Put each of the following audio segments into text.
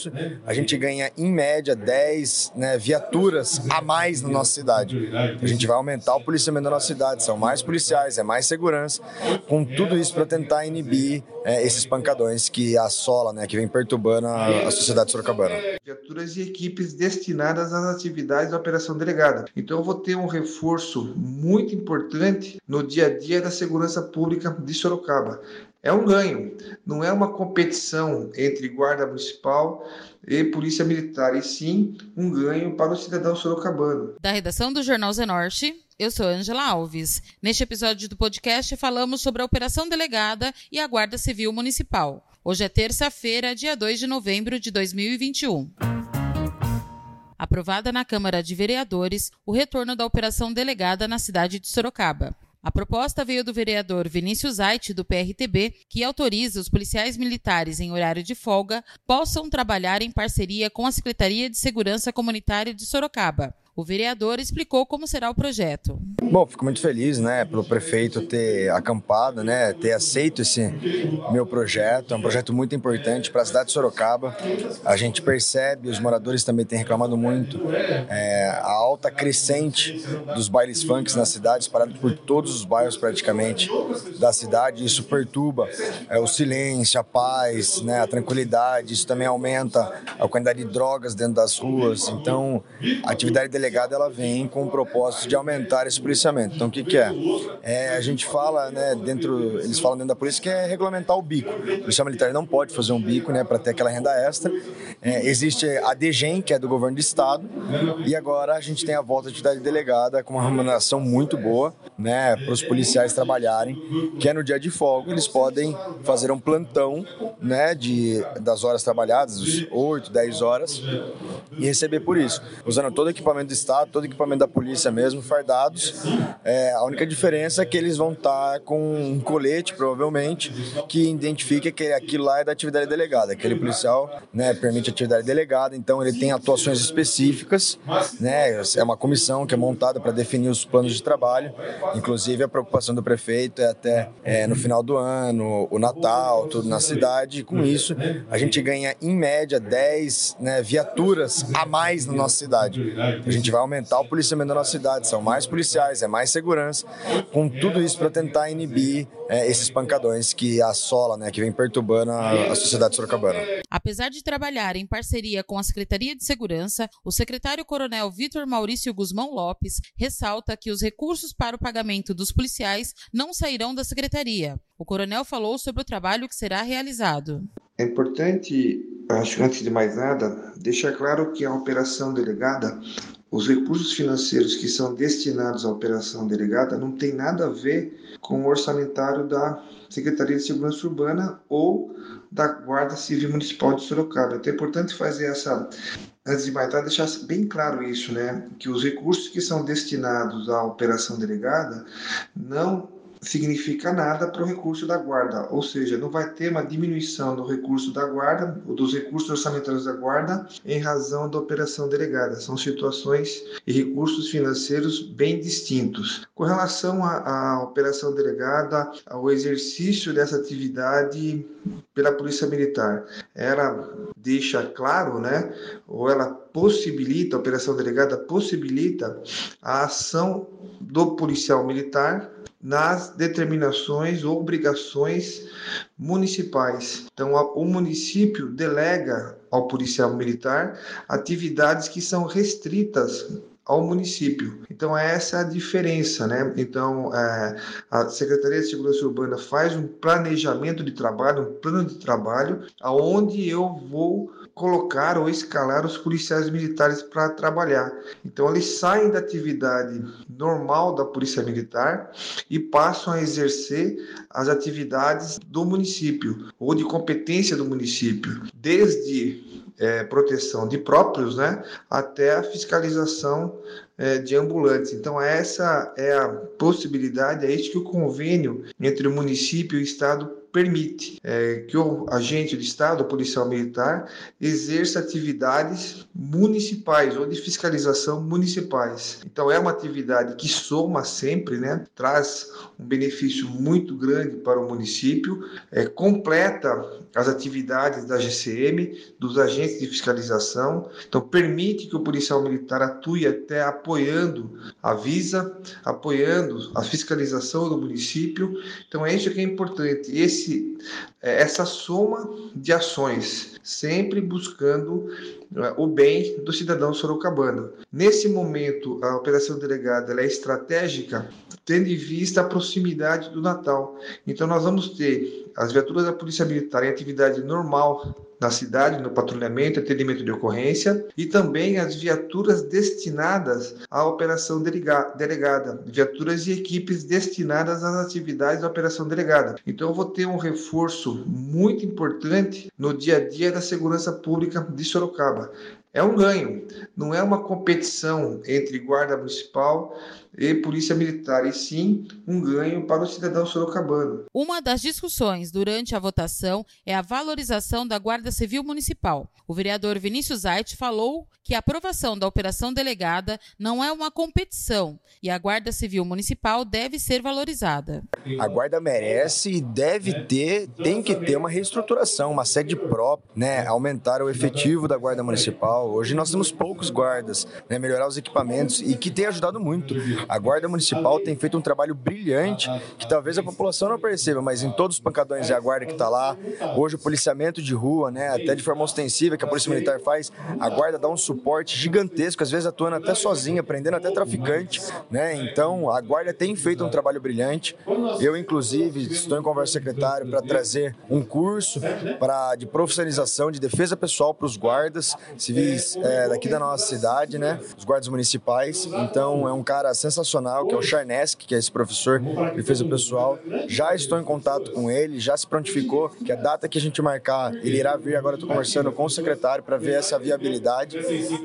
isso, a gente ganha em média 10 né, viaturas a mais na nossa cidade. A gente vai aumentar o policiamento da nossa cidade, são mais policiais, é mais segurança, com tudo isso para tentar inibir é, esses pancadões que assola, né, que vem perturbando a, a sociedade sorocabana. Viaturas e equipes destinadas às atividades da operação delegada. Então eu vou ter um reforço muito importante no dia a dia da segurança pública de Sorocaba. É um ganho, não é uma competição entre guarda municipal e polícia militar, e sim um ganho para o cidadão sorocabano. Da redação do Jornal Zenorte, eu sou Angela Alves. Neste episódio do podcast falamos sobre a Operação Delegada e a Guarda Civil Municipal. Hoje é terça-feira, dia 2 de novembro de 2021 aprovada na Câmara de Vereadores o retorno da operação delegada na cidade de Sorocaba. A proposta veio do vereador Vinícius Ait, do PRTB, que autoriza os policiais militares em horário de folga possam trabalhar em parceria com a Secretaria de Segurança Comunitária de Sorocaba. O vereador explicou como será o projeto. Bom, fico muito feliz, né, pelo prefeito ter acampado, né, ter aceito esse meu projeto. É um projeto muito importante para a cidade de Sorocaba. A gente percebe, os moradores também têm reclamado muito, é, a alta crescente dos bailes funks na cidade, espalhado por todos os bairros praticamente da cidade. Isso perturba é, o silêncio, a paz, né, a tranquilidade. Isso também aumenta a quantidade de drogas dentro das ruas. Então, a atividade delegada ela vem com o propósito de aumentar esse policiamento. Então, o que, que é? é? A gente fala, né, dentro, eles falam dentro da polícia que é regulamentar o bico. O policial militar não pode fazer um bico, né, para ter aquela renda extra. É, existe a DGEM, que é do governo do estado, e agora a gente tem a volta de atividade delegada com uma remuneração muito boa, né, para os policiais trabalharem, que é no dia de folga, eles podem fazer um plantão, né, de, das horas trabalhadas, 8, 10 horas, e receber por isso, usando todo o equipamento do Estado, todo equipamento da polícia mesmo, fardados. É, a única diferença é que eles vão estar tá com um colete, provavelmente, que identifica que aquilo lá é da atividade delegada. Aquele policial né, permite atividade delegada, então ele tem atuações específicas, né, é uma comissão que é montada para definir os planos de trabalho. Inclusive, a preocupação do prefeito é até é, no final do ano, o Natal, tudo na cidade. Com isso, a gente ganha, em média, 10 né, viaturas a mais na nossa cidade. A gente vai aumentar o policiamento da nossa cidade, são mais policiais, é mais segurança, com tudo isso para tentar inibir é, esses pancadões que assola, né, que vem perturbando a, a sociedade sorocabana. Apesar de trabalhar em parceria com a Secretaria de Segurança, o secretário-coronel Vitor Maurício Guzmão Lopes ressalta que os recursos para o pagamento dos policiais não sairão da secretaria. O coronel falou sobre o trabalho que será realizado. É importante, acho antes de mais nada, deixar claro que a operação delegada os recursos financeiros que são destinados à operação delegada não tem nada a ver com o orçamentário da Secretaria de Segurança Urbana ou da Guarda Civil Municipal de Sorocaba. Então é importante fazer essa, antes de mais nada, deixar bem claro isso, né? Que os recursos que são destinados à operação delegada não significa nada para o recurso da guarda, ou seja, não vai ter uma diminuição do recurso da guarda, ou dos recursos orçamentários da guarda, em razão da operação delegada. São situações e recursos financeiros bem distintos. Com relação à operação delegada, ao exercício dessa atividade pela Polícia Militar, ela deixa claro, né, ou ela possibilita, a operação delegada possibilita a ação do policial militar nas determinações ou obrigações municipais. Então, o município delega ao policial militar atividades que são restritas ao município. Então essa é a diferença, né? Então é, a Secretaria de Segurança Urbana faz um planejamento de trabalho, um plano de trabalho, aonde eu vou colocar ou escalar os policiais militares para trabalhar. Então eles saem da atividade normal da polícia militar e passam a exercer as atividades do município ou de competência do município, desde é, proteção de próprios, né, até a fiscalização é, de ambulantes. Então, essa é a possibilidade, é isso que o convênio entre o município e o Estado permite é, que o agente do Estado, o policial militar, exerça atividades municipais ou de fiscalização municipais. Então é uma atividade que soma sempre, né? traz um benefício muito grande para o município, é, completa as atividades da GCM, dos agentes de fiscalização. Então, permite que o policial militar atue até apoiando a visa, apoiando a fiscalização do município. Então, é isso que é importante, esse, é, essa soma de ações, sempre buscando é, o bem do cidadão sorocabano. Nesse momento, a operação delegada é estratégica, tendo em vista a proximidade do Natal. Então, nós vamos ter as viaturas da Polícia Militar em atividade normal na cidade, no patrulhamento e atendimento de ocorrência, e também as viaturas destinadas à operação delegada, viaturas e equipes destinadas às atividades da operação delegada. Então, eu vou ter um reforço muito importante no dia a dia da segurança pública de Sorocaba. É um ganho, não é uma competição entre guarda municipal e polícia militar, e sim um ganho para o cidadão sorocabano. Uma das discussões durante a votação é a valorização da Guarda Civil Municipal. O vereador Vinícius Ait falou que a aprovação da operação delegada não é uma competição e a Guarda Civil Municipal deve ser valorizada. A Guarda merece e deve ter, tem que ter uma reestruturação, uma sede própria, né? aumentar o efetivo da Guarda Municipal. Hoje nós temos poucos guardas, né? melhorar os equipamentos e que tem ajudado muito. A Guarda Municipal tem feito um trabalho brilhante que talvez a população não perceba, mas em todos os pancadões é a Guarda que está lá. Hoje o policiamento de rua, né, até de forma ostensiva que a Polícia Militar faz, a Guarda dá um suporte gigantesco, às vezes atuando até sozinha, prendendo até traficante, né? Então a Guarda tem feito um trabalho brilhante. Eu inclusive estou em conversa com o secretário para trazer um curso para de profissionalização de defesa pessoal para os guardas civis é, daqui da nossa cidade, né? Os guardas municipais. Então é um cara sensacional que é o Charnesk, que é esse professor de defesa pessoal. Já estou em contato com ele, já se prontificou que a data que a gente marcar, ele irá vir. Agora estou conversando com o secretário para ver essa viabilidade,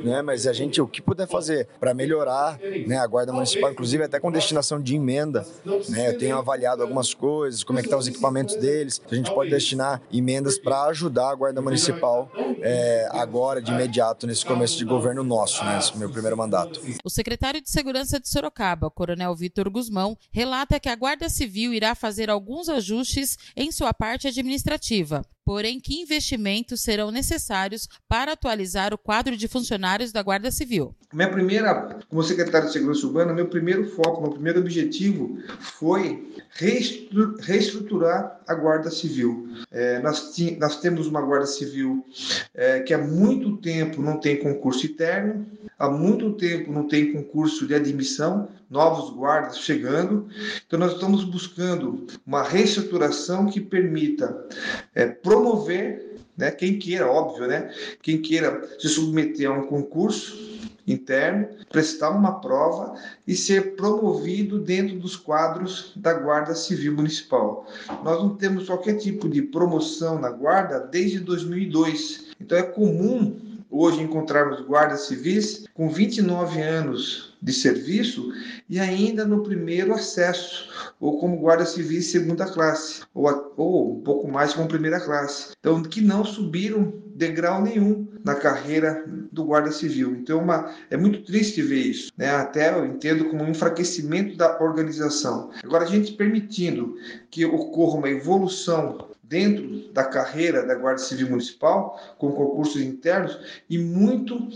né? Mas a gente, o que puder fazer para melhorar né, a Guarda Municipal, inclusive até com destinação de emenda, né? Eu tenho avaliado algumas coisas, como é que estão tá os equipamentos deles, a gente pode destinar emendas para ajudar a Guarda Municipal é, agora, de imediato, nesse começo de governo nosso, né? Meu primeiro mandato. O secretário de Segurança de Sorocaba, Coronel Vitor Guzmão, relata que a Guarda Civil irá fazer alguns ajustes em sua parte administrativa, porém que investimentos serão necessários para atualizar o quadro de funcionários da Guarda Civil. Minha primeira, como secretário de Segurança Urbana, meu primeiro foco, meu primeiro objetivo foi reestruturar a Guarda Civil. É, nós, nós, temos uma Guarda Civil é, que há muito tempo não tem concurso interno, há muito tempo não tem concurso de admissão, novos guardas chegando. Então, nós estamos buscando uma reestruturação que permita é, promover, né, quem queira, óbvio, né, quem queira se submeter a um concurso interno, prestar uma prova e ser promovido dentro dos quadros da Guarda Civil Municipal. Nós não temos qualquer tipo de promoção na Guarda desde 2002. Então é comum hoje encontrarmos guardas civis com 29 anos de serviço e ainda no primeiro acesso, ou como guarda civil segunda classe, ou, ou um pouco mais como primeira classe. Então, que não subiram degrau nenhum na carreira do guarda civil. Então, uma, é muito triste ver isso. Né? Até eu entendo como um enfraquecimento da organização. Agora, a gente permitindo que ocorra uma evolução dentro da carreira da Guarda Civil Municipal, com concursos internos, e muito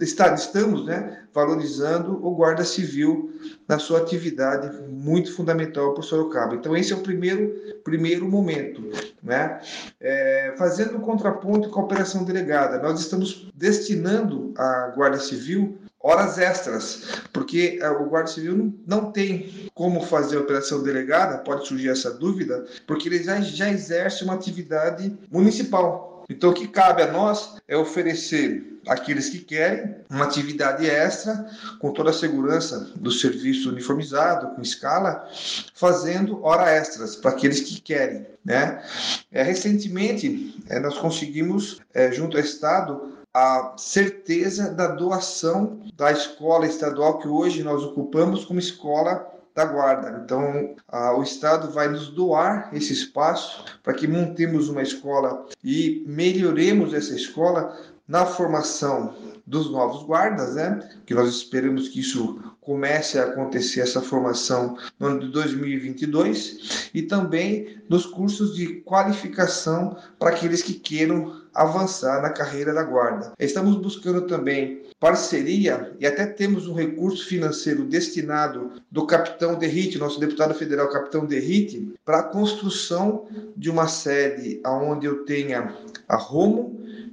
está, estamos né, valorizando o Guarda Civil na sua atividade muito fundamental para o Sorocaba. Então, esse é o primeiro, primeiro momento. Né? É, fazendo um contraponto com a operação delegada, nós estamos destinando a Guarda Civil horas extras, porque é, o Guarda Civil não, tem como fazer a operação delegada, pode surgir essa dúvida, porque ele já, já exerce uma atividade municipal. Então, o que cabe a nós é oferecer àqueles que querem uma atividade extra, com toda a segurança do serviço uniformizado, com escala, fazendo hora extras para aqueles que querem. Né? É, recentemente, é, nós conseguimos, é, junto ao Estado, a certeza da doação da escola estadual que hoje nós ocupamos como escola da guarda. Então, a, o Estado vai nos doar esse espaço para que montemos uma escola e melhoremos essa escola na formação dos novos guardas, né? Que nós esperamos que isso comece a acontecer essa formação no ano de 2022 e também nos cursos de qualificação para aqueles que queiram avançar na carreira da guarda. Estamos buscando também parceria e até temos um recurso financeiro destinado do capitão Derrite, nosso deputado federal capitão Derrite, para a construção de uma sede aonde eu tenha a Romo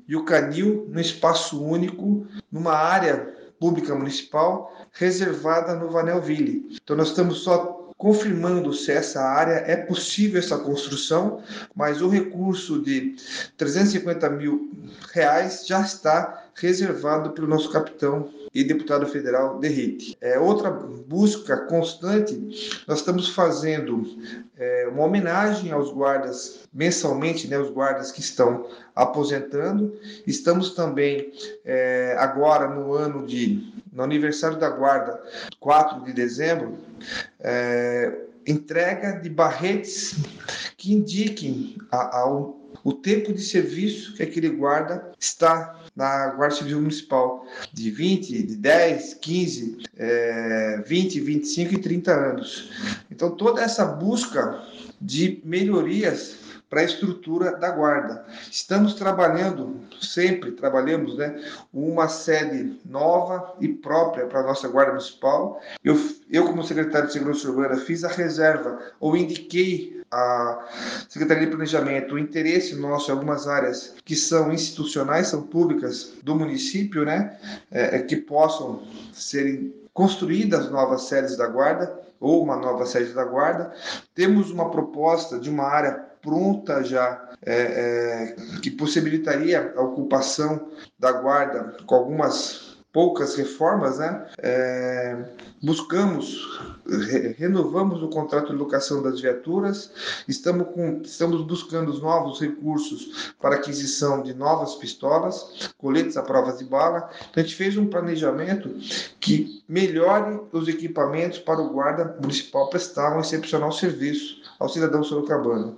e o Canil no espaço único, numa área pública municipal reservada no Vanelville. Então nós estamos só confirmando se essa área é possível essa construção, mas o recurso de 350 mil reais já está reservado pelo nosso capitão e deputado federal Derrite. É, outra busca constante, nós estamos fazendo é, uma homenagem aos guardas mensalmente, né, os guardas que estão aposentando. Estamos também é, agora no ano de, no aniversário da guarda, 4 de dezembro, é, entrega de barretes que indiquem ao o tempo de serviço que aquele guarda está na Guarda Civil Municipal, de 20, de 10, 15, é, 20, 25 e 30 anos. Então, toda essa busca de melhorias para a estrutura da guarda. Estamos trabalhando, sempre trabalhamos, né, uma sede nova e própria para a nossa guarda municipal. Eu, eu como secretário de Segurança Urbana, fiz a reserva ou indiquei a Secretaria de Planejamento o interesse nosso em algumas áreas que são institucionais, são públicas do município, né, é, é que possam serem construídas novas sedes da guarda ou uma nova sede da guarda. Temos uma proposta de uma área pronta já, é, é, que possibilitaria a ocupação da guarda com algumas poucas reformas, né? É, buscamos, re, renovamos o contrato de locação das viaturas, estamos, com, estamos buscando os novos recursos para aquisição de novas pistolas, coletes à prova de bala. Então, a gente fez um planejamento que melhore os equipamentos para o guarda municipal prestar um excepcional serviço ao cidadão sorocabano.